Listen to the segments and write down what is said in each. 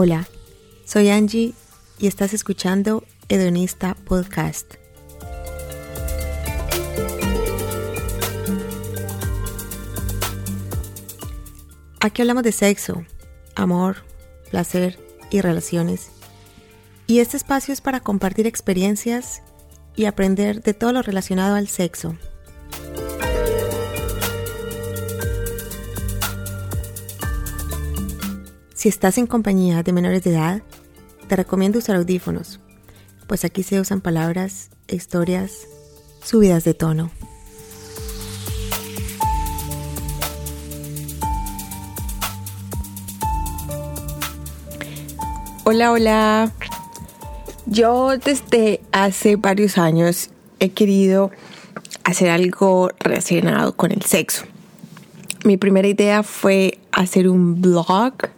Hola, soy Angie y estás escuchando Hedonista Podcast. Aquí hablamos de sexo, amor, placer y relaciones. Y este espacio es para compartir experiencias y aprender de todo lo relacionado al sexo. Si estás en compañía de menores de edad, te recomiendo usar audífonos, pues aquí se usan palabras historias subidas de tono. Hola, hola. Yo desde hace varios años he querido hacer algo relacionado con el sexo. Mi primera idea fue hacer un blog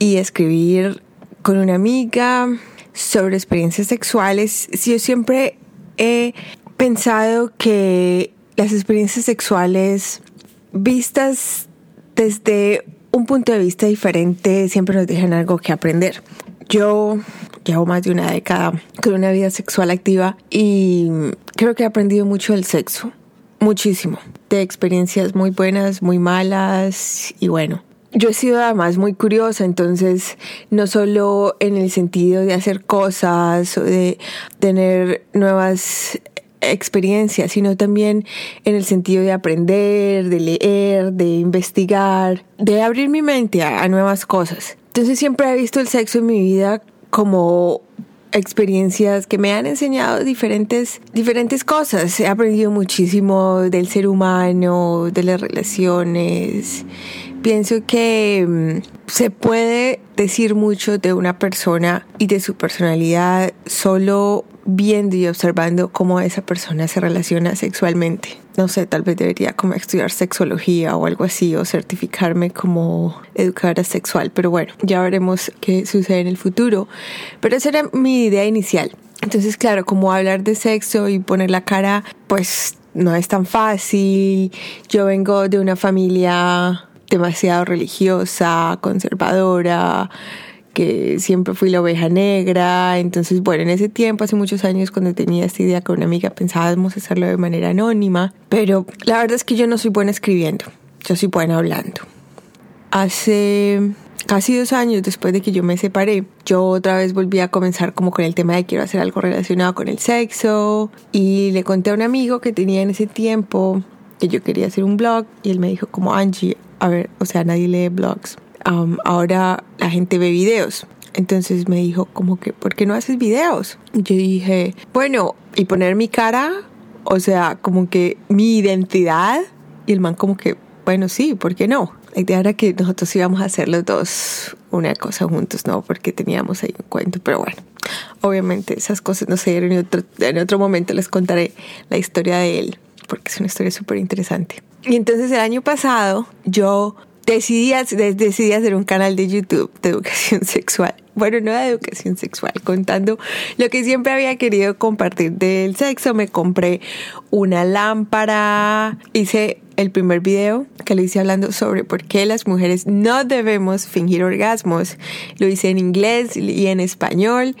y escribir con una amiga sobre experiencias sexuales. Yo siempre he pensado que las experiencias sexuales vistas desde un punto de vista diferente siempre nos dejan algo que aprender. Yo llevo más de una década con una vida sexual activa y creo que he aprendido mucho del sexo, muchísimo, de experiencias muy buenas, muy malas y bueno. Yo he sido además muy curiosa, entonces no solo en el sentido de hacer cosas o de tener nuevas experiencia, sino también en el sentido de aprender, de leer, de investigar, de abrir mi mente a, nuevas cosas. Entonces siempre he visto el sexo en mi vida como experiencias que me han enseñado diferentes, diferentes cosas. He aprendido muchísimo del ser humano, de las relaciones. Pienso que mm, se puede decir mucho de una persona y de su personalidad solo viendo y observando cómo esa persona se relaciona sexualmente. No sé, tal vez debería como estudiar sexología o algo así o certificarme como educadora sexual, pero bueno, ya veremos qué sucede en el futuro. Pero esa era mi idea inicial. Entonces, claro, como hablar de sexo y poner la cara, pues no es tan fácil. Yo vengo de una familia demasiado religiosa, conservadora, que siempre fui la oveja negra. Entonces, bueno, en ese tiempo, hace muchos años, cuando tenía esta idea con una amiga, pensábamos hacerlo de manera anónima. Pero la verdad es que yo no soy buena escribiendo, yo soy buena hablando. Hace casi dos años después de que yo me separé, yo otra vez volví a comenzar como con el tema de quiero hacer algo relacionado con el sexo. Y le conté a un amigo que tenía en ese tiempo que yo quería hacer un blog y él me dijo como Angie, a ver, o sea, nadie lee blogs ahora la gente ve videos. Entonces me dijo como que, ¿por qué no haces videos? Yo dije, bueno, y poner mi cara, o sea, como que mi identidad. Y el man como que, bueno, sí, ¿por qué no? La idea era que nosotros íbamos a hacer los dos una cosa juntos, ¿no? Porque teníamos ahí un cuento, pero bueno, obviamente esas cosas no se dieron en otro, en otro momento les contaré la historia de él, porque es una historia súper interesante. Y entonces el año pasado yo decidí, decidí hacer un canal de YouTube de educación sexual. Bueno, no de educación sexual, contando lo que siempre había querido compartir del sexo. Me compré una lámpara, hice el primer video que lo hice hablando sobre por qué las mujeres no debemos fingir orgasmos. Lo hice en inglés y en español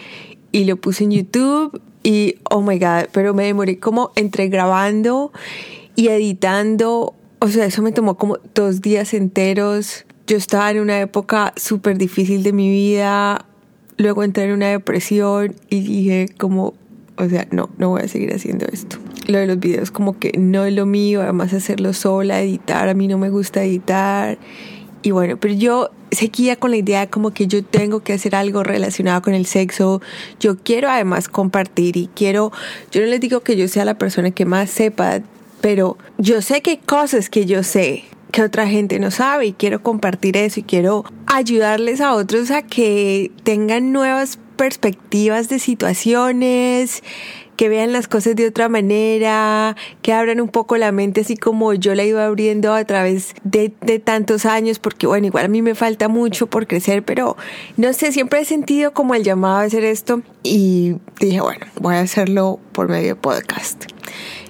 y lo puse en YouTube y oh my god, pero me demoré como entre grabando y editando o sea, eso me tomó como dos días enteros. Yo estaba en una época súper difícil de mi vida. Luego entré en una depresión y dije como, o sea, no, no voy a seguir haciendo esto. Lo de los videos como que no es lo mío, además hacerlo sola, editar, a mí no me gusta editar. Y bueno, pero yo seguía con la idea como que yo tengo que hacer algo relacionado con el sexo. Yo quiero además compartir y quiero, yo no les digo que yo sea la persona que más sepa pero yo sé que hay cosas que yo sé que otra gente no sabe y quiero compartir eso y quiero ayudarles a otros a que tengan nuevas perspectivas de situaciones, que vean las cosas de otra manera, que abran un poco la mente así como yo la iba abriendo a través de, de, tantos años, porque bueno, igual a mí me falta mucho por crecer, pero no sé, siempre he sentido como el llamado a hacer esto y dije, bueno, voy a hacerlo por medio de podcast.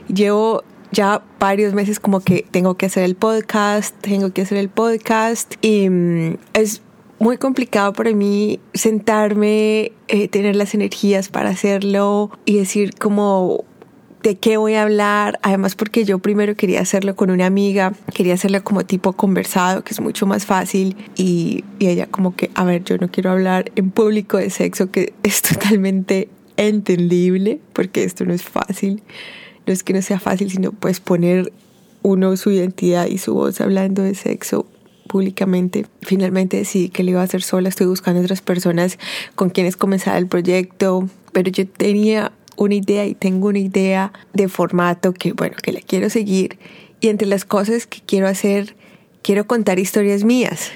Llevo ya varios meses como que tengo que hacer el podcast, tengo que hacer el podcast y mm, es muy complicado para mí sentarme, eh, tener las energías para hacerlo y decir como de qué voy a hablar, además porque yo primero quería hacerlo con una amiga, quería hacerlo como tipo conversado, que es mucho más fácil, y, y, ella como que, a ver, yo no quiero hablar en público de sexo, que es totalmente entendible, porque esto no es fácil, no es que no sea fácil, sino pues poner uno su identidad y su voz hablando de sexo públicamente. Finalmente decidí que lo iba a hacer sola, estoy buscando otras personas con quienes comenzar el proyecto, pero yo tenía una idea y tengo una idea de formato que, bueno, que la quiero seguir. Y entre las cosas que quiero hacer, quiero contar historias mías.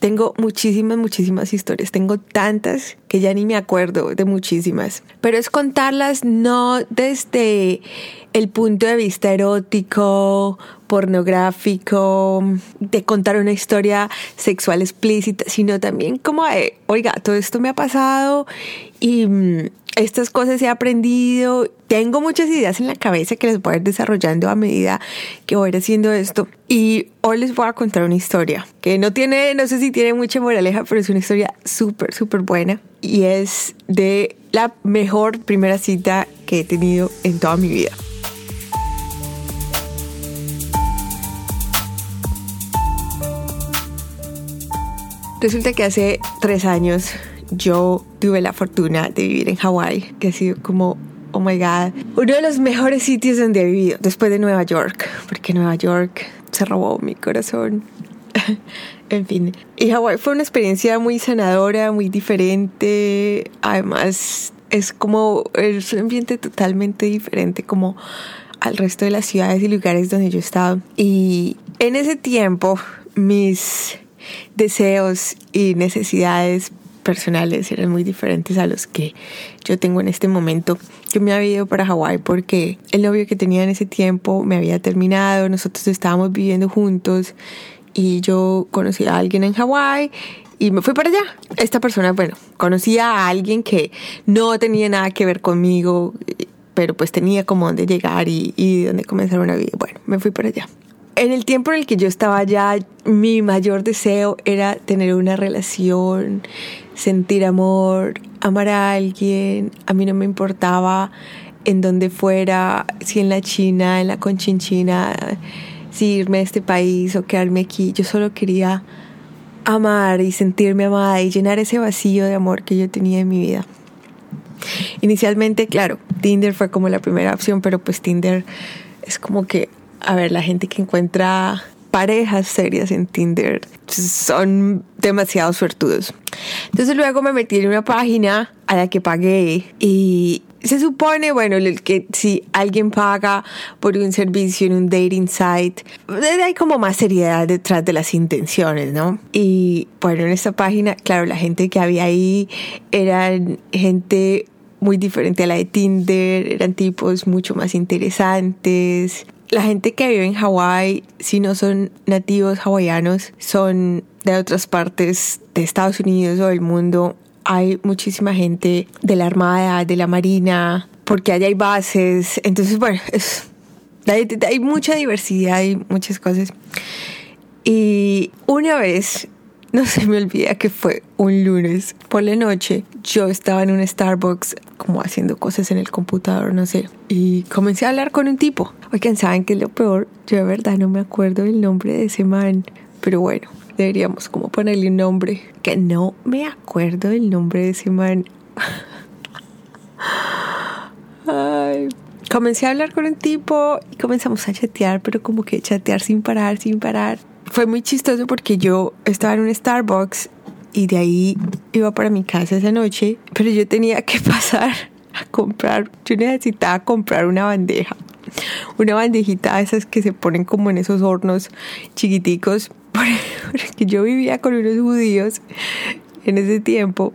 Tengo muchísimas, muchísimas historias. Tengo tantas que ya ni me acuerdo de muchísimas. Pero es contarlas no desde el punto de vista erótico, pornográfico, de contar una historia sexual explícita, sino también como oiga, todo esto me ha pasado y mm, estas cosas he aprendido. Tengo muchas ideas en la cabeza que las voy a ir desarrollando a medida que voy a ir haciendo esto. Y hoy les voy a contar una historia que no tiene, no sé si tiene mucha moraleja, pero es una historia súper, súper buena. Y es de la mejor primera cita que he tenido en toda mi vida. Resulta que hace tres años yo tuve la fortuna de vivir en Hawái, que ha sido como, oh my god, uno de los mejores sitios donde he vivido, después de Nueva York, porque Nueva York se robó mi corazón. en fin, y Hawái fue una experiencia muy sanadora, muy diferente, además es como, es un ambiente totalmente diferente como al resto de las ciudades y lugares donde yo he estado. Y en ese tiempo mis deseos y necesidades personales eran muy diferentes a los que yo tengo en este momento. Yo me había ido para Hawái porque el novio que tenía en ese tiempo me había terminado, nosotros estábamos viviendo juntos y yo conocí a alguien en Hawái y me fui para allá. Esta persona, bueno, conocía a alguien que no tenía nada que ver conmigo, pero pues tenía como dónde llegar y, y dónde comenzar una vida. Bueno, me fui para allá. En el tiempo en el que yo estaba allá, mi mayor deseo era tener una relación, sentir amor, amar a alguien. A mí no me importaba en dónde fuera, si en la China, en la Conchinchina, si irme a este país o quedarme aquí. Yo solo quería amar y sentirme amada y llenar ese vacío de amor que yo tenía en mi vida. Inicialmente, claro, Tinder fue como la primera opción, pero pues Tinder es como que a ver, la gente que encuentra parejas serias en Tinder son demasiado suertudos. Entonces luego me metí en una página a la que pagué y se supone, bueno, que si alguien paga por un servicio en un dating site, hay como más seriedad detrás de las intenciones, ¿no? Y bueno, en esta página, claro, la gente que había ahí eran gente muy diferente a la de Tinder, eran tipos mucho más interesantes, la gente que vive en Hawái, si no son nativos hawaianos, son de otras partes de Estados Unidos o del mundo. Hay muchísima gente de la Armada, de la Marina, porque allá hay bases. Entonces, bueno, hay, mucha diversidad, hay muchas cosas. Y una vez no se me olvida que fue un lunes por la noche. Yo estaba en un Starbucks como haciendo cosas en el computador, no sé. Y comencé a hablar con un tipo. Oigan, ¿saben qué es lo peor? Yo de verdad no me acuerdo del nombre de ese man. Pero bueno, deberíamos como ponerle un nombre. Que no me acuerdo del nombre de ese man. Ay, comencé a hablar con un tipo y comenzamos a chatear, pero como que chatear sin parar, sin parar fue muy chistoso porque yo estaba en un Starbucks y de ahí iba para mi casa esa noche, pero yo tenía que pasar a comprar, yo necesitaba comprar una bandeja, una bandejita de esas que se ponen como en esos hornos chiquiticos, porque yo vivía con unos judíos en ese tiempo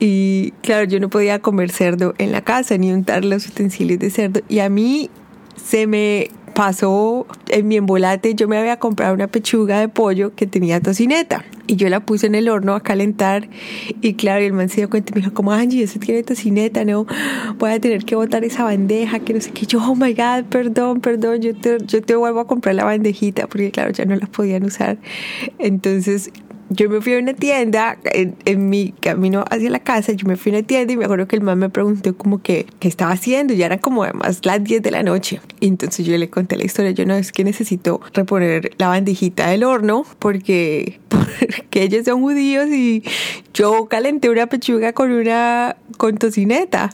y claro, yo no podía comer cerdo en la casa ni untar los utensilios de cerdo y a mí se me pasó en mi embolate, yo me había comprado una pechuga de pollo que tenía tocineta y yo la puse en el horno a calentar y claro, el man se dio cuenta y me dijo como, Angie, eso tiene tocineta, no, voy a tener que botar esa bandeja, que no sé qué, yo, oh my God, perdón, perdón, yo te, yo te vuelvo a comprar la bandejita porque claro, ya no la podían usar. Entonces yo me fui a una tienda, en, mi camino hacia la casa, yo me fui a una tienda y me acuerdo que el man me preguntó como que, qué estaba haciendo, ya eran como además las 10 de la noche. Y entonces yo le conté la historia, yo no, es que necesito reponer la bandejita del horno porque, porque ellos son judíos y yo calenté una pechuga con una, con tocineta.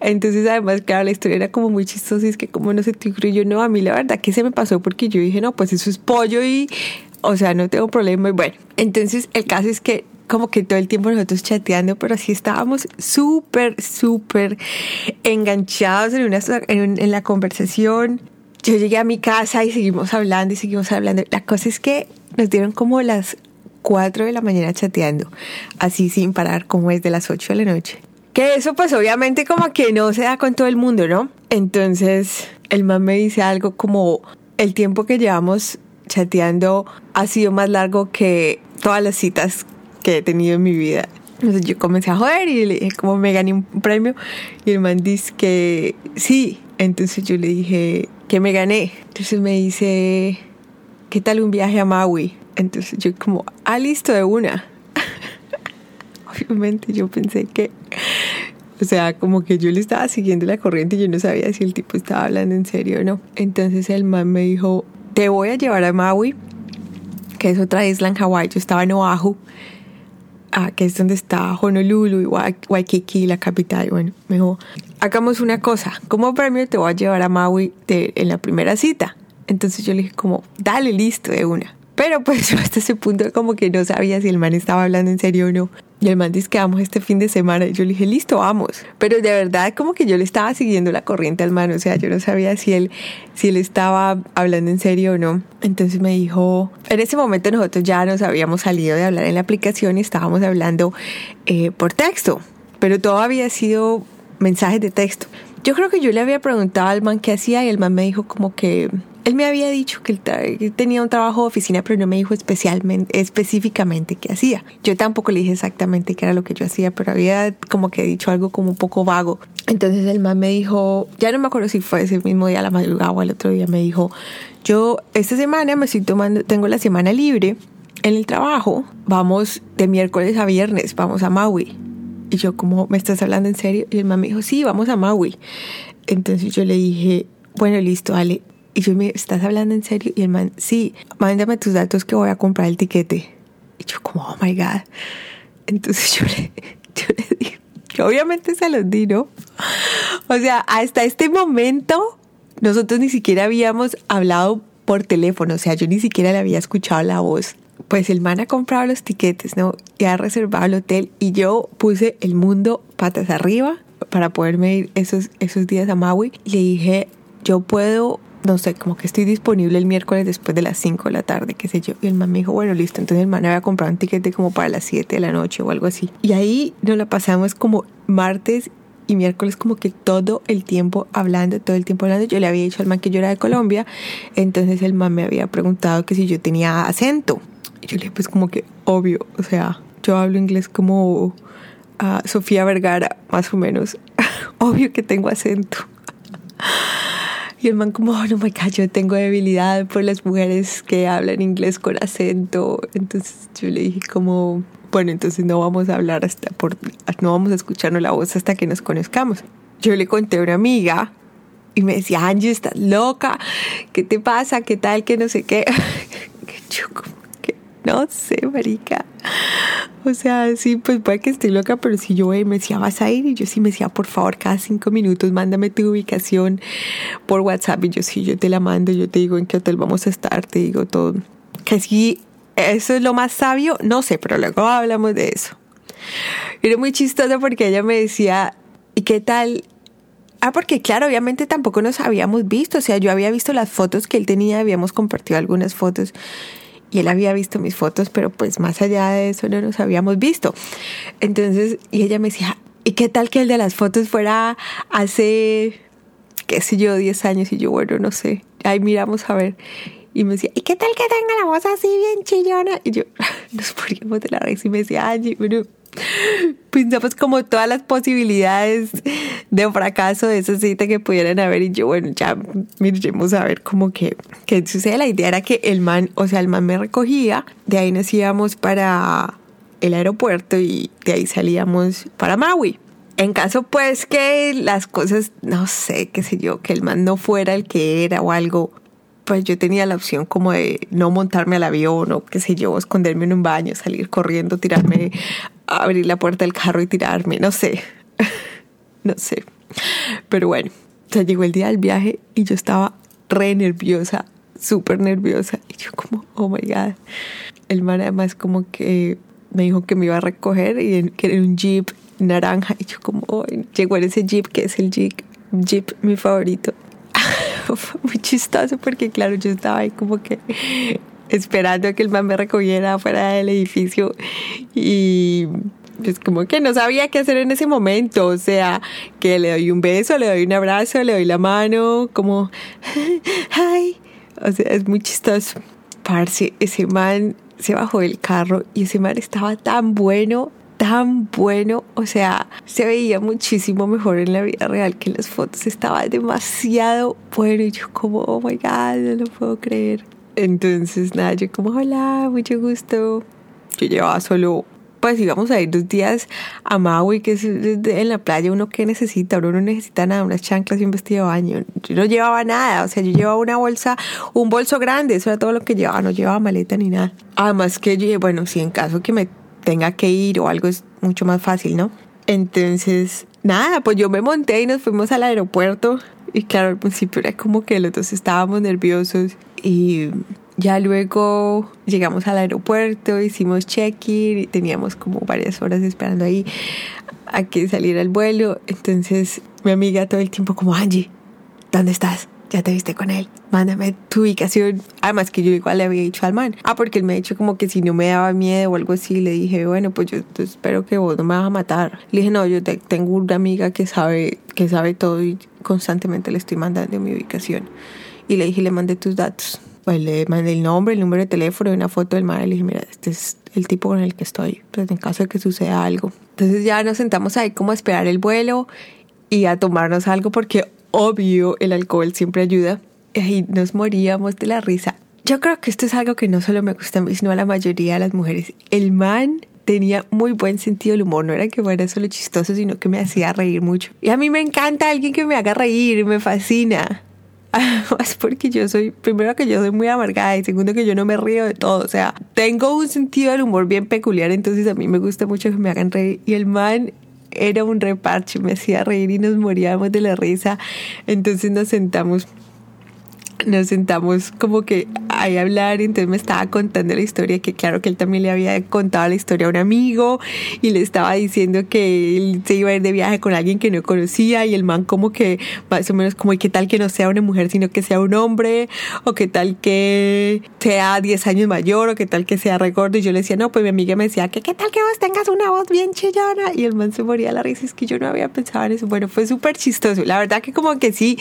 Entonces además, claro, la historia era como muy chistosa y es que como no se te ocurrió, yo no, a mí la verdad que se me pasó porque yo dije, no, pues eso es pollo y o sea, no tengo problema. Y bueno, entonces el caso es que como que todo el tiempo nosotros chateando, pero así estábamos súper, súper enganchados en, una, en, la conversación. Yo llegué a mi casa y seguimos hablando y seguimos hablando. La cosa es que nos dieron como las 4 de la mañana chateando, así sin parar, como es de las 8 de la noche. Que eso pues obviamente como que no se da con todo el mundo, ¿no? Entonces el man me dice algo como el tiempo que llevamos chateando ha sido más largo que todas las citas que he tenido en mi vida. Entonces yo comencé a joder y le dije como me gané un premio y el man dice que sí. Entonces yo le dije que me gané. Entonces me dice, ¿qué tal un viaje a Maui? Entonces yo como, ah, listo de una. Obviamente yo pensé que, o sea, como que yo le estaba siguiendo la corriente y yo no sabía si el tipo estaba hablando en serio o no. Entonces el man me dijo, te voy a llevar a Maui, que es otra isla en Hawái. Yo estaba en Oahu, ah, que es donde está Honolulu y Waikiki, la capital. Bueno, me dijo, hagamos una cosa. Como premio te voy a llevar a Maui en la primera cita. Entonces yo le dije como, dale, listo, de una. Pero pues yo hasta ese punto como que no sabía si el man estaba hablando en serio o no. Y el man dice que vamos este fin de semana. Y yo le dije, listo, vamos. Pero de verdad como que yo le estaba siguiendo la corriente al man. O sea, yo no sabía si él, si él estaba hablando en serio o no. Entonces me dijo, en ese momento nosotros ya nos habíamos salido de hablar en la aplicación y estábamos hablando eh, por texto. Pero todo había sido mensajes de texto. Yo creo que yo le había preguntado al man qué hacía y el man me dijo como que él me había dicho que tenía un trabajo de oficina, pero no me dijo especialmente, específicamente qué hacía. Yo tampoco le dije exactamente qué era lo que yo hacía, pero había como que dicho algo como un poco vago. Entonces el man me dijo, ya no me acuerdo si fue ese mismo día, a la madrugada o el otro día, me dijo, yo esta semana me estoy tomando, tengo la semana libre en el trabajo, vamos de miércoles a viernes, vamos a Maui. Y yo como, ¿me estás hablando en serio? Y el man me dijo, sí, vamos a Maui. Entonces yo le dije, bueno, listo, dale, y yo me, ¿estás hablando en serio? Y el man, sí, mándame tus datos que voy a comprar el tiquete. Y yo como, oh my God. Entonces yo le, yo le que obviamente se los di, ¿no? O sea, hasta este momento nosotros ni siquiera habíamos hablado por teléfono, o sea, yo ni siquiera le había escuchado la voz. Pues el man ha comprado los tiquetes, ¿no? Y ha reservado el hotel y yo puse el mundo patas arriba para poderme ir esos, esos días a Maui. Le dije, yo puedo no sé, como que estoy disponible el miércoles después de las 5 de la tarde, qué sé yo. Y el man me dijo, bueno, listo. Entonces el man había comprado un tiquete como para las 7 de la noche o algo así. Y ahí nos la pasamos como martes y miércoles como que todo el tiempo hablando, todo el tiempo hablando. Yo le había dicho al man que yo era de Colombia, entonces el man me había preguntado que si yo tenía acento. Yo le dije, pues como que obvio, o sea, yo hablo inglés como a Sofía Vergara, más o menos. obvio que tengo acento. Y el man como, oh, no me callo, yo tengo debilidad por las mujeres que hablan inglés con acento. Entonces yo le dije como, bueno, entonces no vamos a hablar hasta por, no vamos a escucharnos la voz hasta que nos conozcamos. Yo le conté a una amiga y me decía, Angie, estás loca, ¿qué te pasa? ¿Qué tal? Que no sé qué. yo como no sé, marica. O sea, sí, pues puede que esté loca, pero si yo me decía, vas a ir, y yo sí me decía, por favor, cada cinco minutos, mándame tu ubicación por WhatsApp, y yo sí, yo te la mando, yo te digo en qué hotel vamos a estar, te digo todo. Que sí, eso es lo más sabio, no sé, pero luego hablamos de eso. Era muy chistoso porque ella me decía, ¿y qué tal? Ah, porque claro, obviamente tampoco nos habíamos visto, o sea, yo había visto las fotos que él tenía, habíamos compartido algunas fotos y él había visto mis fotos, pero pues más allá de eso no nos habíamos visto. Entonces, y ella me decía, ¿y qué tal que el de las fotos fuera hace, qué sé yo, 10 años? Y yo, bueno, no sé, ahí miramos a ver. Y me decía, ¿y qué tal que tenga la voz así bien chillona? Y yo, nos poníamos de la risa y me decía, Angie, pero pensamos como todas las posibilidades de fracaso de esa cita que pudieran haber y yo, bueno, ya miremos a ver cómo que, que sucede. La idea era que el man, o sea, el man me recogía, de ahí nos íbamos para el aeropuerto y de ahí salíamos para Maui. En caso pues que las cosas, no sé, qué sé yo, que el man no fuera el que era o algo, pues yo tenía la opción como de no montarme al avión o qué sé yo, esconderme en un baño, salir corriendo, tirarme, abrir la puerta del carro y tirarme, no sé, no sé. Pero bueno, ya llegó el día del viaje y yo estaba re nerviosa, súper nerviosa. Y yo como, oh my God. El man además como que me dijo que me iba a recoger y que era un jeep naranja. Y yo como, oh, llegó en ese jeep que es el jeep, jeep mi favorito. Fue muy chistoso porque claro, yo estaba ahí como que esperando a que el man me recogiera fuera del edificio y pues como que no sabía qué hacer en ese momento, o sea, que le doy un beso, le doy un abrazo, le doy la mano, como, ay, o sea, es muy chistoso. Parce, ese man se bajó del carro y ese man estaba tan bueno, tan bueno, o sea, se veía muchísimo mejor en la vida real que en las fotos, estaba demasiado bueno y yo como, oh my god, no lo puedo creer. Entonces, nada, yo como, hola, mucho gusto. Yo llevaba solo, pues íbamos a ir dos días a Maui, que es en la playa, uno que necesita, uno no necesita nada, unas chanclas y un vestido de baño. Yo no llevaba nada, o sea, yo llevaba una bolsa, un bolso grande, eso era todo lo que llevaba, no llevaba maleta ni nada. Además que yo, bueno, si en caso que me tenga que ir o algo es mucho más fácil, ¿no? Entonces, nada, pues yo me monté y nos fuimos al aeropuerto. Y claro, al principio era como que los dos estábamos nerviosos. Y ya luego llegamos al aeropuerto, hicimos check-in y teníamos como varias horas esperando ahí a que saliera el vuelo. Entonces mi amiga todo el tiempo como, Angie, ¿dónde estás? Ya te viste con él, mándame tu ubicación. Además que yo igual le había dicho al man, ah, porque él me ha dicho como que si no me daba miedo o algo así, le dije, bueno, pues yo espero que vos no me vas a matar. Le dije, no, yo tengo una amiga que sabe, que sabe todo y constantemente le estoy mandando mi ubicación. Y le dije, le mandé tus datos. Pues le mandé el nombre, el número de teléfono y una foto del man. Y le dije, mira, este es el tipo con el que estoy, pues en caso de que suceda algo. Entonces ya nos sentamos ahí como a esperar el vuelo y a tomarnos algo porque obvio, el alcohol siempre ayuda. Y nos moríamos de la risa. Yo creo que esto es algo que no solo me gusta a mí, sino a la mayoría de las mujeres. El man tenía muy buen sentido del humor, no era que fuera solo chistoso, sino que me hacía reír mucho. Y a mí me encanta alguien que me haga reír, me fascina. Además, porque yo soy, primero que yo soy muy amargada y segundo que yo no me río de todo. O sea, tengo un sentido del humor bien peculiar, entonces a mí me gusta mucho que me hagan reír. Y el man era un reparche, me hacía reír y nos moríamos de la risa. Entonces nos sentamos nos sentamos como que ahí a hablar entonces me estaba contando la historia que claro que él también le había contado la historia a un amigo y le estaba diciendo que él se iba a ir de viaje con alguien que no conocía y el man como que más o menos como y qué tal que no sea una mujer sino que sea un hombre o qué tal que sea 10 años mayor o qué tal que sea regordo y yo le decía no pues mi amiga me decía que qué tal que vos tengas una voz bien chillona y el man se moría la risa es que yo no había pensado en eso bueno fue súper chistoso. La verdad que como que sí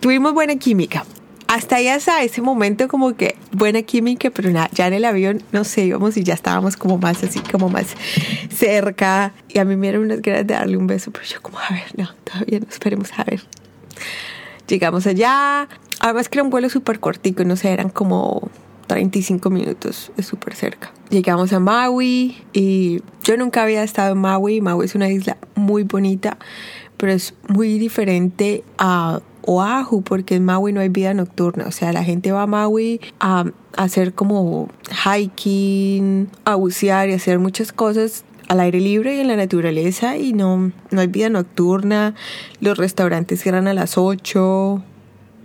tuvimos buena química hasta ahí hasta ese momento como que buena química, pero nada, ya en el avión, no sé, íbamos y ya estábamos como más así, como más cerca. Y a mí me dieron unas ganas de darle un beso, pero yo como, a ver, no, todavía no, esperemos a ver. Llegamos allá, además que era un vuelo súper cortico, no sé, eran como 35 minutos, es súper cerca. Llegamos a Maui y yo nunca había estado en Maui. Maui es una isla muy bonita, pero es muy diferente a Oahu, porque en Maui no hay vida nocturna. O sea, la gente va a Maui a, hacer como hiking, a bucear y hacer muchas cosas al aire libre y en la naturaleza y no, no hay vida nocturna. Los restaurantes cierran a las 8,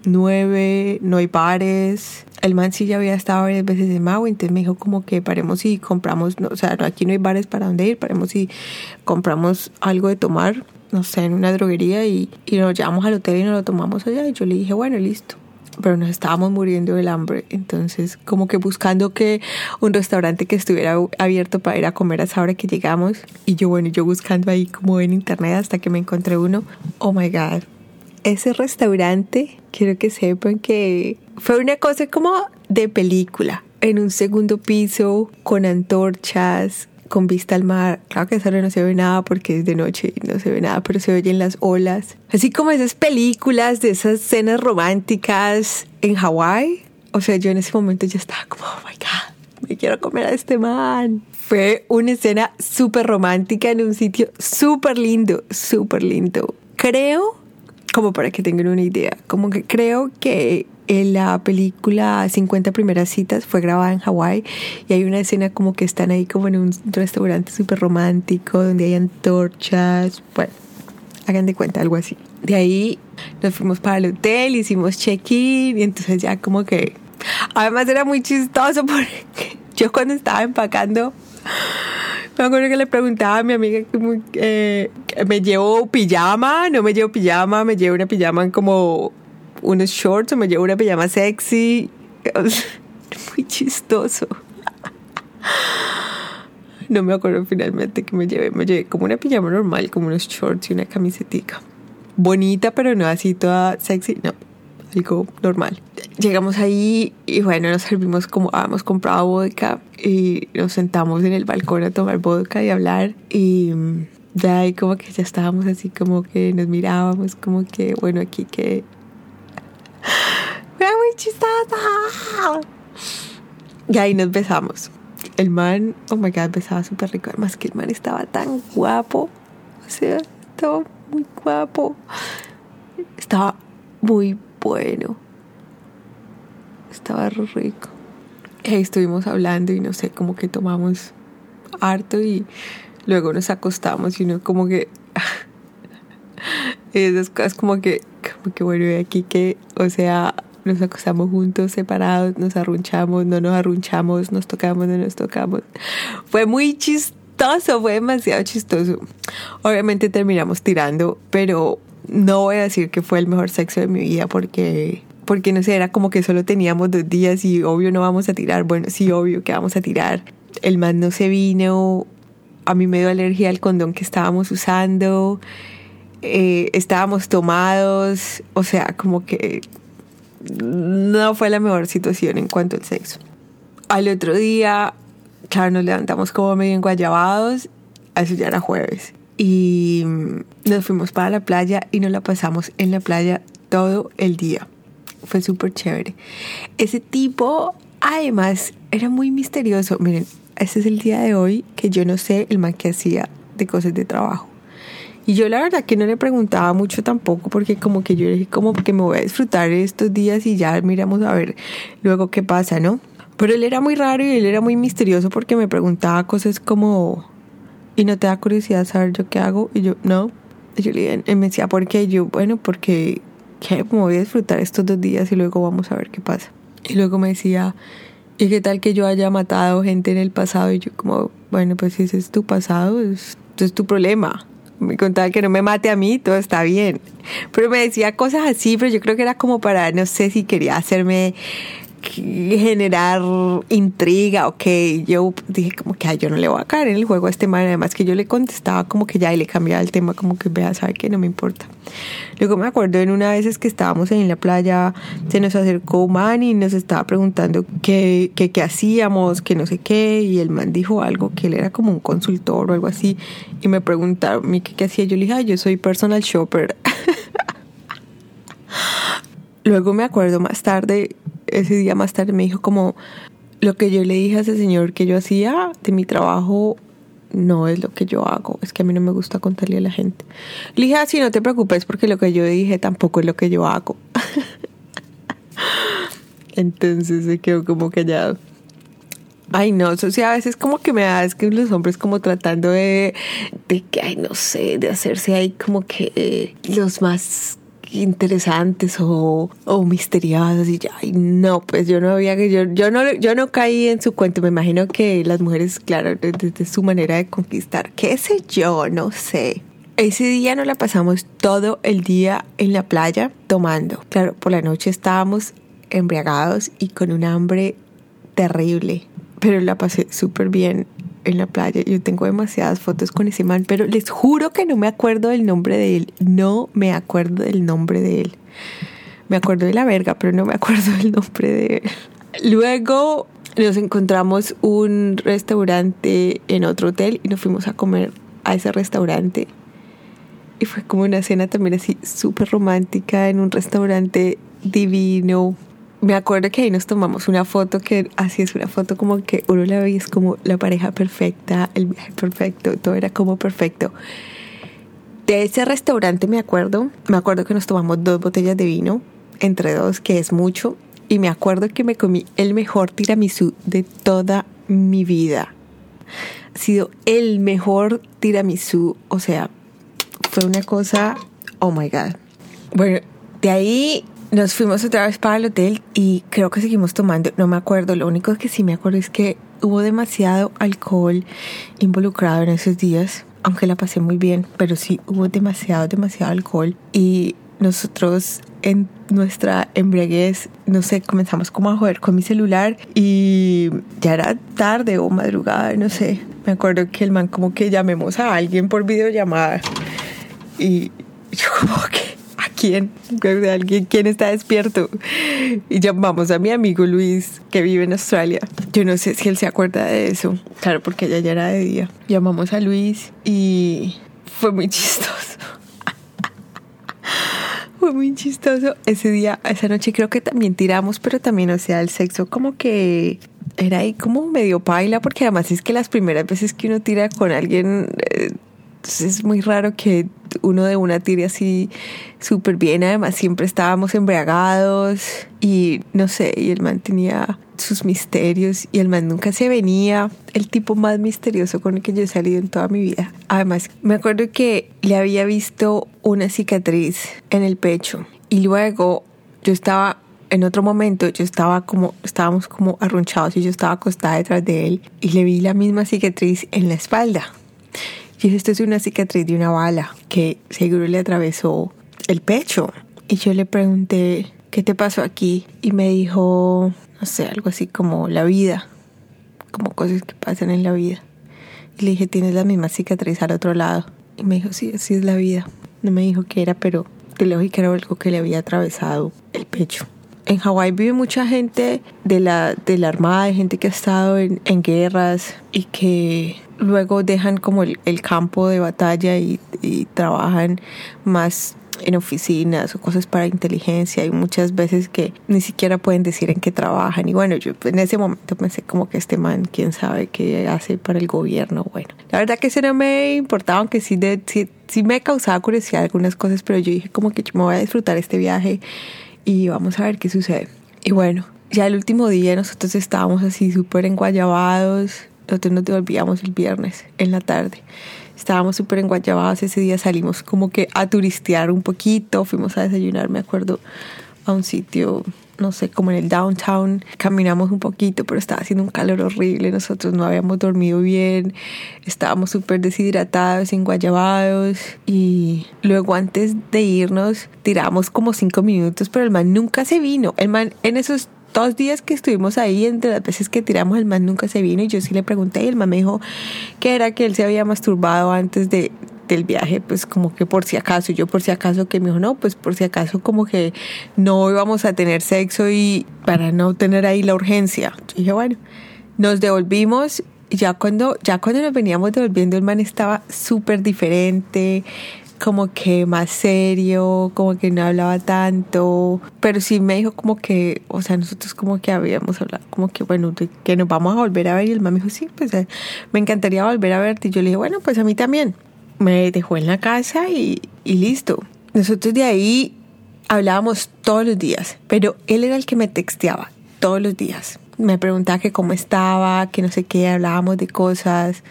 9, no hay bares. El man sí ya había estado varias veces en Maui, entonces me dijo como que paremos y compramos, o sea, aquí no hay bares para donde ir, paremos y compramos algo de tomar no sé, en una droguería y, y nos llevamos al hotel y nos lo tomamos allá. Y yo le dije, bueno, listo pero nos estábamos muriendo del hambre. Entonces, como que buscando que un restaurante que estuviera abierto para ir a comer a esa hora que llegamos. Y yo, bueno, yo buscando ahí como en internet hasta que me encontré uno. Oh my God. Ese restaurante, quiero que sepan que fue una cosa como de película, en un segundo piso, con antorchas, con vista al mar. Claro que solo no se ve nada porque es de noche no se ve nada, pero se oyen las olas. Así como esas películas de esas escenas románticas en Hawái. O sea, yo en ese momento ya estaba como, oh my God, me quiero comer a este man. Fue una escena súper romántica en un sitio súper lindo, súper lindo. Creo, como para que tengan una idea, como que creo que la película 50 primeras citas fue grabada en Hawái y hay una escena como que están ahí como en un restaurante súper romántico donde hay antorchas, bueno, hagan de cuenta algo así. De ahí nos fuimos para el hotel, hicimos check-in y entonces ya como que... Además era muy chistoso porque yo cuando estaba empacando me acuerdo que le preguntaba a mi amiga eh, me llevo pijama, no me llevo pijama, me llevo una pijama como unos shorts o me llevo una pijama sexy. Muy chistoso. No me acuerdo finalmente que me llevé. Me llevé como una pijama normal, como unos shorts y una camisetica. Bonita, pero no así toda sexy. No, algo normal. Llegamos ahí y bueno, nos servimos como habíamos comprado vodka y nos sentamos en el balcón a tomar vodka y hablar. Y de ahí como que ya estábamos así como que nos mirábamos como que bueno aquí que ¡Era muy chistosa! Y ahí nos besamos. El man, oh my god, besaba súper rico. Además que el man estaba tan guapo. O sea, estaba muy guapo. Estaba muy bueno. Estaba rico. Y estuvimos hablando y no sé, como que tomamos harto y luego nos acostamos y uno como que... esas cosas como que, como que bueno, aquí que, o sea, nos acostamos juntos, separados, nos arrunchamos, no nos arrunchamos, nos tocamos, no nos tocamos. Fue muy chistoso, fue demasiado chistoso. Obviamente terminamos tirando, pero no voy a decir que fue el mejor sexo de mi vida porque porque no sé, era como que solo teníamos dos días y obvio no vamos a tirar. Bueno, sí, obvio que vamos a tirar. El man no se vino, a mí me dio alergia al condón que estábamos usando, eh, estábamos tomados, o sea, como que no fue la mejor situación en cuanto al sexo. Al otro día, claro, nos levantamos como medio enguayabados, eso ya era jueves. Y nos fuimos para la playa y nos la pasamos en la playa todo el día. Fue súper chévere. Ese tipo, además, era muy misterioso. Miren, ese es el día de hoy que yo no sé el man que hacía de cosas de trabajo. Y yo la verdad que no le preguntaba mucho tampoco porque como que yo dije como que me voy a disfrutar estos días y ya miramos a ver luego qué pasa, ¿no? Pero él era muy raro y él era muy misterioso porque me preguntaba cosas como, ¿y no te da curiosidad saber yo qué hago? Y yo, no. Y yo le él me decía, ¿por qué? Y yo, bueno, porque ¿qué? me voy a disfrutar estos dos días y luego vamos a ver qué pasa. Y luego me decía, ¿y qué tal que yo haya matado gente en el pasado? Y yo como, bueno, pues si ese es tu pasado, es, es tu problema me contaba que no me mate a mí, todo está bien. Pero me decía cosas así, pero yo creo que era como para, no sé si quería hacerme generar intriga, ok, yo dije como que yo no le voy a caer en el juego a este man, además que yo le contestaba como que ya y le cambiaba el tema como que vea, sabe que no me importa. Luego me acuerdo en una vez que estábamos en la playa, se nos acercó un man y nos estaba preguntando qué, qué, qué hacíamos, que no sé qué, y el man dijo algo que él era como un consultor o algo así, y me preguntaron qué, qué hacía, yo le dije, yo soy personal shopper. Luego me acuerdo más tarde ese día más tarde me dijo como lo que yo le dije a ese señor que yo hacía de mi trabajo no es lo que yo hago, es que a mí no me gusta contarle a la gente. Le dije así, ah, no te preocupes porque lo que yo dije tampoco es lo que yo hago. Entonces se quedó como callado. Ay, no, o sea, a veces como que me da, es que los hombres como tratando de, de que, ay, no sé, de hacerse ahí como que eh, los más interesantes o, o misteriosas y ya, no, pues yo no había yo, yo no yo no caí en su cuento, me imagino que las mujeres, claro, desde su manera de conquistar, qué sé yo, no sé. Ese día nos la pasamos todo el día en la playa tomando. Claro, por la noche estábamos embriagados y con un hambre terrible, pero la pasé súper bien en la playa. Yo tengo demasiadas fotos con ese man, pero les juro que no me acuerdo del nombre de él. No me acuerdo del nombre de él. Me acuerdo de la verga, pero no me acuerdo del nombre de él. Luego nos encontramos un restaurante en otro hotel y nos fuimos a comer a ese restaurante. Y fue como una cena también así súper romántica en un restaurante divino. Me acuerdo que ahí nos tomamos una foto que así es una foto como que uno la ve y es como la pareja perfecta, el viaje perfecto, todo era como perfecto. De ese restaurante me acuerdo, me acuerdo que nos tomamos dos botellas de vino, entre dos, que es mucho, y me acuerdo que me comí el mejor tiramisú de toda mi vida. Ha sido el mejor tiramisú, o sea, fue una cosa, oh my god. Bueno, de ahí nos fuimos otra vez para el hotel y creo que seguimos tomando, no me acuerdo, lo único que sí me acuerdo es que hubo demasiado alcohol involucrado en esos días aunque la pasé muy bien, pero sí hubo demasiado, demasiado alcohol y nosotros en nuestra embriaguez, no sé, comenzamos como a joder con mi celular y ya era tarde o madrugada, no sé. Me acuerdo que el man como que llamemos a alguien por videollamada y yo como que quién, alguien, quién está despierto. Y llamamos a mi amigo Luis, que vive en Australia. Yo no sé si él se acuerda de eso. Claro, porque ya era de día. Llamamos a Luis y fue muy chistoso. fue muy chistoso. Ese día, esa noche creo que también tiramos, pero también, o sea, el sexo como que era ahí como medio paila, porque además es que las primeras veces que uno tira con alguien... Eh, es muy raro que uno de una tire así súper bien. Además, siempre estábamos embriagados y no sé, y el man tenía sus misterios y el man nunca se venía. El tipo más misterioso con el que yo he salido en toda mi vida. Además, me acuerdo que le había visto una cicatriz en el pecho y luego yo estaba en otro momento yo estaba como, estábamos como arrunchados y yo estaba acostada detrás de él y le vi la misma cicatriz en la espalda. Y esto es una cicatriz de una bala que seguro le atravesó el pecho. Y yo le pregunté, ¿qué te pasó aquí? Y me dijo, no sé, algo así como la vida, como cosas que pasan en la vida. Y le dije, tienes la misma cicatriz al otro lado. Y me dijo, sí, así es la vida. No me dijo qué era, pero de lógica era algo que le había atravesado el pecho. En Hawái vive mucha gente de la, de la Armada, gente que ha estado en, en guerras y que luego dejan como el, campo de batalla y, trabajan más en oficinas o cosas para inteligencia. Y muchas veces que ni siquiera pueden decir en qué trabajan. Y bueno yo en ese momento pensé como que este man quién sabe qué hace para el gobierno. Bueno la verdad que eso no me importaba aunque sí, de, sí, sí me causaba curiosidad algunas cosas pero yo dije como que yo me voy a disfrutar este viaje y vamos a ver qué sucede. Y bueno ya el último día nosotros estábamos así súper enguayabados. Nosotros nos devolvíamos el viernes en la tarde. Estábamos súper enguayabados. Ese día, salimos como que a turistear un poquito, fuimos a desayunar, me acuerdo, a un sitio, no sé, como en el downtown. Caminamos un poquito, pero estaba haciendo un calor horrible, nosotros no habíamos dormido bien, estábamos súper deshidratados, enguayabados y luego antes de irnos tiramos como cinco minutos, pero el man nunca se vino. El man en esos dos días que estuvimos ahí, entre las veces que tiramos, el man nunca se vino y yo sí le pregunté y el man me dijo que era que él se había masturbado antes de, del viaje, pues como que por si acaso, yo por si acaso que me dijo, no, pues por si acaso como que no íbamos a tener sexo y para no tener ahí la urgencia. Yo dije, bueno, nos devolvimos ya cuando, ya cuando nos veníamos devolviendo el man estaba súper diferente, como que más serio, como que no hablaba tanto, pero sí me dijo como que, o sea, nosotros como que habíamos hablado, como que bueno, que nos vamos a volver a ver y el mamá me dijo, sí, pues eh, me encantaría volver a verte y yo le dije, bueno, pues a mí también. Me dejó en la casa y, y listo. Nosotros de ahí hablábamos todos los días, pero él era el que me texteaba todos los días me preguntaba que cómo estaba, que no sé qué, hablábamos de cosas,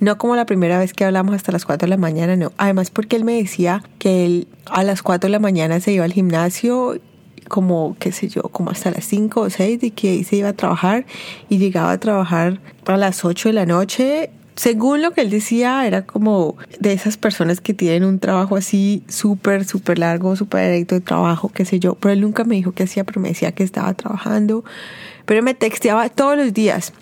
no como la primera vez que hablamos hasta las 4 de la mañana, no. Además porque él me decía que él a las 4 de la mañana se iba al gimnasio como, qué sé yo, como hasta las 5 o 6 y que ahí se iba a trabajar y llegaba a trabajar a las 8 de la noche. Según lo que él decía, era como de esas personas que tienen un trabajo así súper, súper largo, súper directo de trabajo, qué sé yo. Pero él nunca me dijo qué hacía, pero me decía que estaba trabajando pero me texteaba todos los días,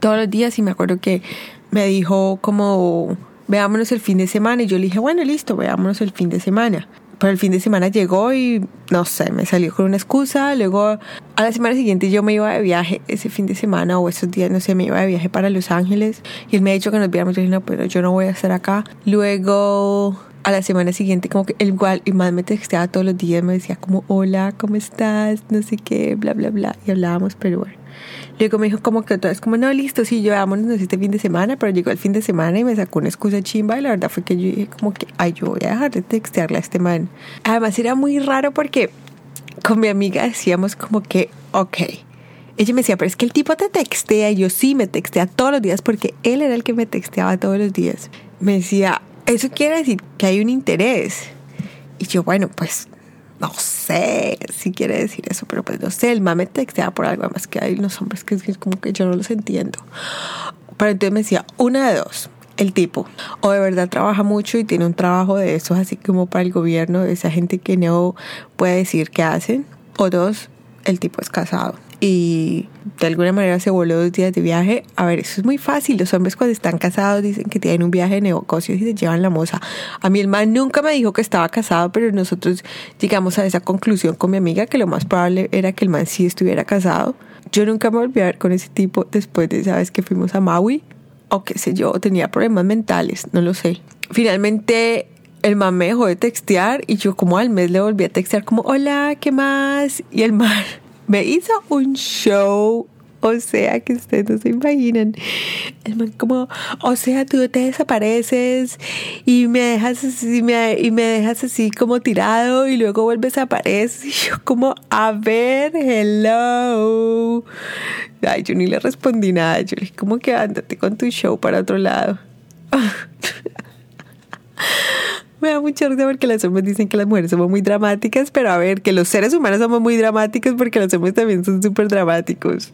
todos los días y me acuerdo que me dijo como, veámonos el fin de semana y yo le dije, bueno, listo, veámonos el fin de semana. Pero el fin de semana llegó y no sé, me salió con una excusa. Luego a la semana siguiente yo me iba de viaje ese fin de semana o esos días, no sé, me iba de viaje para Los Ángeles y él me ha dicho que nos viéramos. Yo dije, no, pero yo no voy a estar acá. Luego a la semana siguiente como que él igual y más me texteaba todos los días, me decía como hola, ¿cómo estás? No sé qué, bla, bla, bla. Y hablábamos, pero bueno. Luego me dijo como que otra vez como, no, listo, sí, yo este fin de semana, pero llegó el fin de semana y me sacó una excusa chimba y la verdad fue que yo dije como que, ay, yo voy a dejar de textearle a este man. Además era muy raro porque con mi amiga decíamos como que, ok. Ella me decía, pero es que el tipo te textea y yo sí me textea todos los días porque él era el que me texteaba todos los días. Me decía, eso quiere decir que hay un interés. Y yo, bueno, pues no sé si quiere decir eso, pero pues no sé, el mame textea por algo más que hay los hombres que es como que yo no los entiendo. Pero entonces me decía, una de dos, el tipo o de verdad trabaja mucho y tiene un trabajo de esos así como para el gobierno, de esa gente que no puede decir qué hacen, o dos, el tipo es casado y de alguna manera se voló dos días de viaje. A ver, eso es muy fácil. Los hombres cuando están casados dicen que tienen un viaje de negocios y se llevan la moza. A mí el man nunca me dijo que estaba casado, pero nosotros llegamos a esa conclusión con mi amiga que lo más probable era que el man sí estuviera casado. Yo nunca me volví a ver con ese tipo después de esa vez que fuimos a Maui. O qué sé yo, tenía problemas mentales, no lo sé. Finalmente el man me dejó de textear y yo como al mes le volví a textear como, hola, ¿qué más? Y el man me hizo un show. O sea, que ustedes no se imaginan. El man como, o sea, tú te desapareces y me dejas así, me, y me dejas así como tirado y luego vuelves a aparecer. Y yo como, a ver, hello. Ay, yo ni le respondí nada. Yo le dije, como que ándate con tu show para otro lado. Me da mucha risa porque las hombres dicen que las mujeres somos muy dramáticas, pero a ver, que los seres humanos somos muy dramáticos porque los hombres también son súper dramáticos.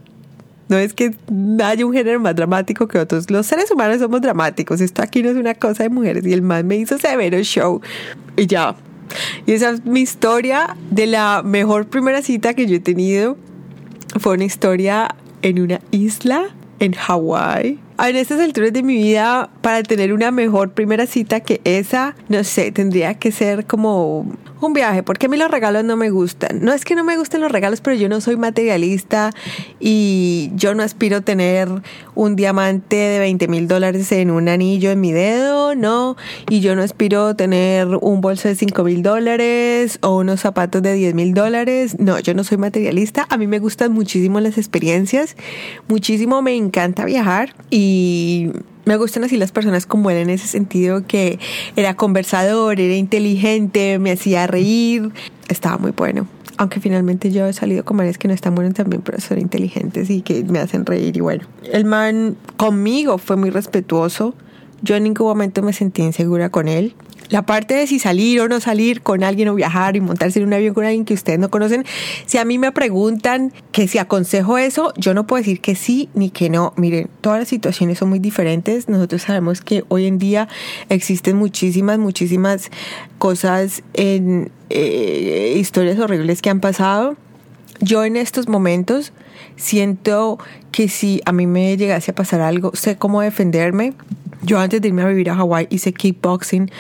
No es que haya un género más dramático que otros. Los seres humanos somos dramáticos. Esto aquí no es una cosa de mujeres. Y el man me hizo severo show. Y ya. Y esa es mi historia de la mejor primera cita que yo he tenido. Fue una historia en una isla en Hawái en estas alturas de mi vida, para tener una mejor primera cita que esa, no sé, tendría que ser como un viaje, porque a mí los regalos no me gustan. No es que no me gusten los regalos, pero yo no soy materialista y yo no aspiro a tener un diamante de 20 mil dólares en un anillo en mi dedo, no. Y yo no aspiro a tener un bolso de 5 mil dólares o unos zapatos de 10 mil dólares. No, yo no soy materialista. A mí me gustan muchísimo las experiencias, muchísimo me encanta viajar y me gustan así las personas como él en ese sentido que era conversador, era inteligente, me hacía reír, estaba muy bueno. Aunque finalmente yo he salido con manes que no están buenos también, pero son inteligentes y que me hacen reír y bueno. El man conmigo fue muy respetuoso. Yo en ningún momento me sentí insegura con él la parte de si salir o no salir con alguien o viajar y montarse en un avión con alguien que ustedes no conocen, si a mí me preguntan que si aconsejo eso, yo no puedo decir que sí ni que no. Miren, todas las situaciones son muy diferentes. Nosotros sabemos que hoy en día existen muchísimas, muchísimas cosas en eh, historias horribles que han pasado. Yo en estos momentos siento que si a mí me llegase a pasar algo, sé cómo defenderme. Yo antes de irme a vivir a Hawái hice kickboxing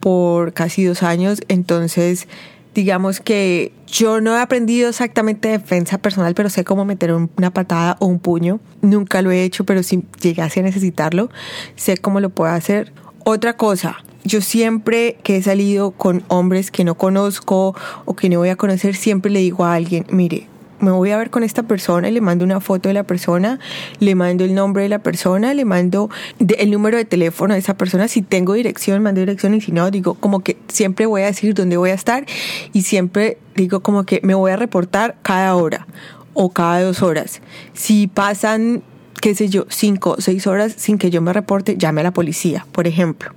por casi dos años, entonces digamos que yo no he aprendido exactamente defensa personal, pero sé cómo meter una patada o un puño. Nunca lo he hecho, pero si llegase a necesitarlo, sé cómo lo puedo hacer. Otra cosa, yo siempre que he salido con hombres que no conozco o que no voy a conocer, siempre le digo a alguien, mire, me voy a ver con esta persona y le mando una foto de la persona, le mando el nombre de la persona, le mando el número de teléfono de esa persona. Si tengo dirección, mando dirección y si no, digo como que siempre voy a decir dónde voy a estar y siempre digo como que me voy a reportar cada hora o cada dos horas. Si pasan, qué sé yo, cinco o seis horas sin que yo me reporte, llame a la policía, por ejemplo.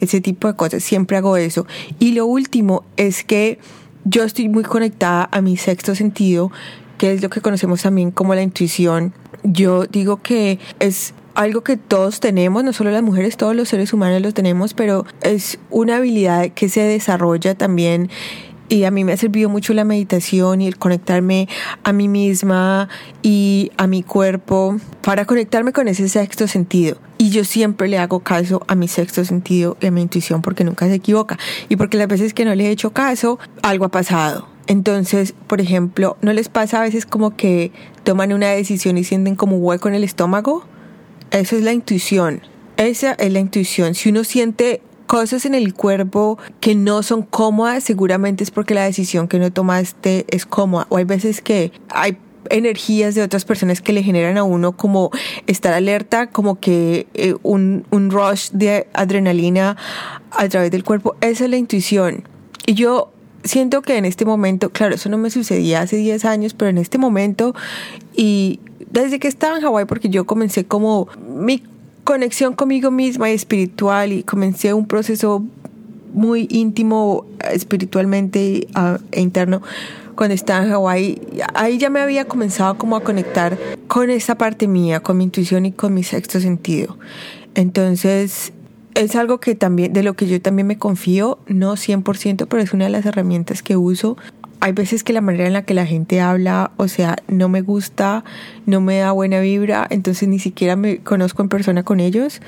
Ese tipo de cosas, siempre hago eso. Y lo último es que yo estoy muy conectada a mi sexto sentido, que es lo que conocemos también como la intuición. Yo digo que es algo que todos tenemos, no solo las mujeres, todos los seres humanos los tenemos, pero es una habilidad que se desarrolla también y a mí me ha servido mucho la meditación y el conectarme a mí misma y a mi cuerpo para conectarme con ese sexto sentido. Y yo siempre le hago caso a mi sexto sentido y a mi intuición porque nunca se equivoca. Y porque las veces que no le he hecho caso, algo ha pasado. Entonces, por ejemplo, ¿no les pasa a veces como que toman una decisión y sienten como hueco en el estómago? Eso es la intuición. Esa es la intuición. Si uno siente cosas en el cuerpo que no son cómodas, seguramente es porque la decisión que no tomaste es cómoda. O hay veces que hay energías de otras personas que le generan a uno como estar alerta, como que eh, un, un rush de adrenalina a través del cuerpo. Esa es la intuición. Y yo siento que en este momento, claro, eso no me sucedía hace 10 años, pero en este momento y desde que estaba en Hawái, porque yo comencé como mi conexión conmigo misma y espiritual y comencé un proceso muy íntimo espiritualmente e interno cuando estaba en Hawái, ahí ya me había comenzado como a conectar con esa parte mía, con mi intuición y con mi sexto sentido. Entonces, es algo que también, de lo que yo también me confío, no 100%, pero es una de las herramientas que uso. Hay veces que la manera en la que la gente habla, o sea, no me gusta, no me da buena vibra, entonces ni siquiera me conozco en persona con ellos.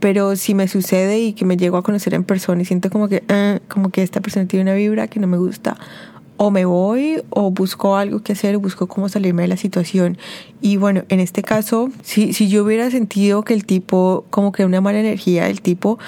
Pero si me sucede y que me llego a conocer en persona y siento como que, ah, como que esta persona tiene una vibra que no me gusta, o me voy o busco algo que hacer, busco cómo salirme de la situación. Y bueno, en este caso, si, si yo hubiera sentido que el tipo, como que una mala energía del tipo,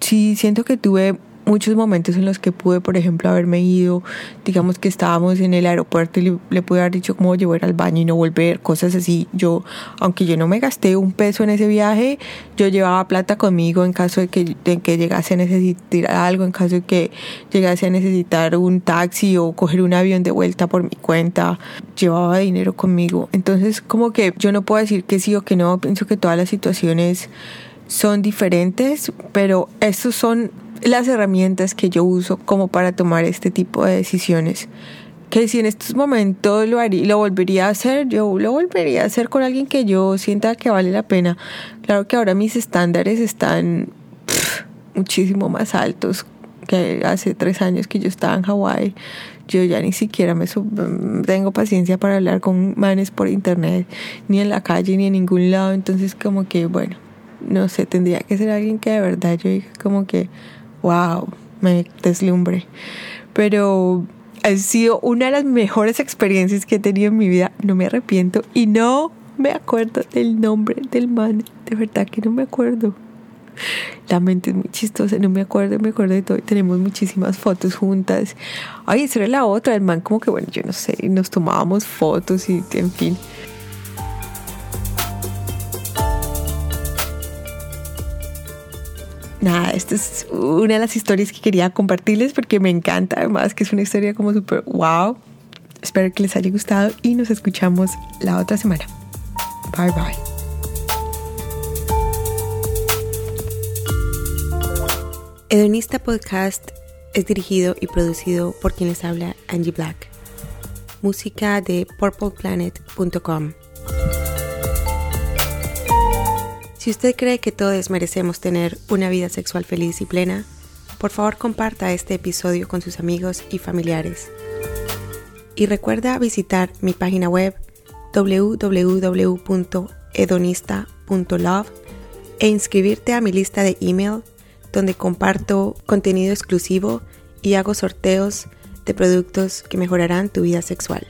sí siento que tuve muchos momentos en los que pude, por ejemplo, haberme ido, digamos que estábamos en el aeropuerto y le, pude haber dicho cómo llevar al baño y no volver, cosas así. Yo, aunque yo no me gasté un peso en ese viaje, yo llevaba plata conmigo en caso de que, de que llegase a necesitar algo, en caso de que llegase a necesitar un taxi o coger un avión de vuelta por mi cuenta, llevaba dinero conmigo. Entonces, como que yo no puedo decir que sí o que no, pienso que todas las situaciones son diferentes, pero estos son las herramientas que yo uso como para tomar este tipo de decisiones. Que si en estos momentos lo haría, lo volvería a hacer, yo lo volvería a hacer con alguien que yo sienta que vale la pena. Claro que ahora mis estándares están muchísimo más altos que hace tres años que yo estaba en Hawái. Yo ya ni siquiera me tengo paciencia para hablar con manes por internet, ni en la calle, ni en ningún lado. Entonces como que, bueno, no sé, tendría que ser alguien que de verdad yo diga como que wow, me deslumbre. Pero ha sido una de las mejores experiencias que he tenido en mi vida. No me arrepiento y no me acuerdo del nombre del man. De verdad que no me acuerdo. La mente es muy chistosa, no me acuerdo, me acuerdo de todo. Tenemos muchísimas fotos juntas. Ay, esa era la otra, el man como que, bueno, yo no sé, nos tomábamos fotos y en fin. Nada, esta es una de las historias que quería compartirles porque me encanta, además que es una historia como súper wow. Espero que les haya gustado y nos escuchamos la otra semana. Bye bye. Hedonista Podcast es dirigido y producido por quien les habla Angie Black. Música de purpleplanet.com. Si usted cree que todos merecemos tener una vida sexual feliz y plena, por favor comparta este episodio con sus amigos y familiares. Y recuerda visitar mi página web www.edonista.love e inscribirte a mi lista de email donde comparto contenido exclusivo y hago sorteos de productos que mejorarán tu vida sexual.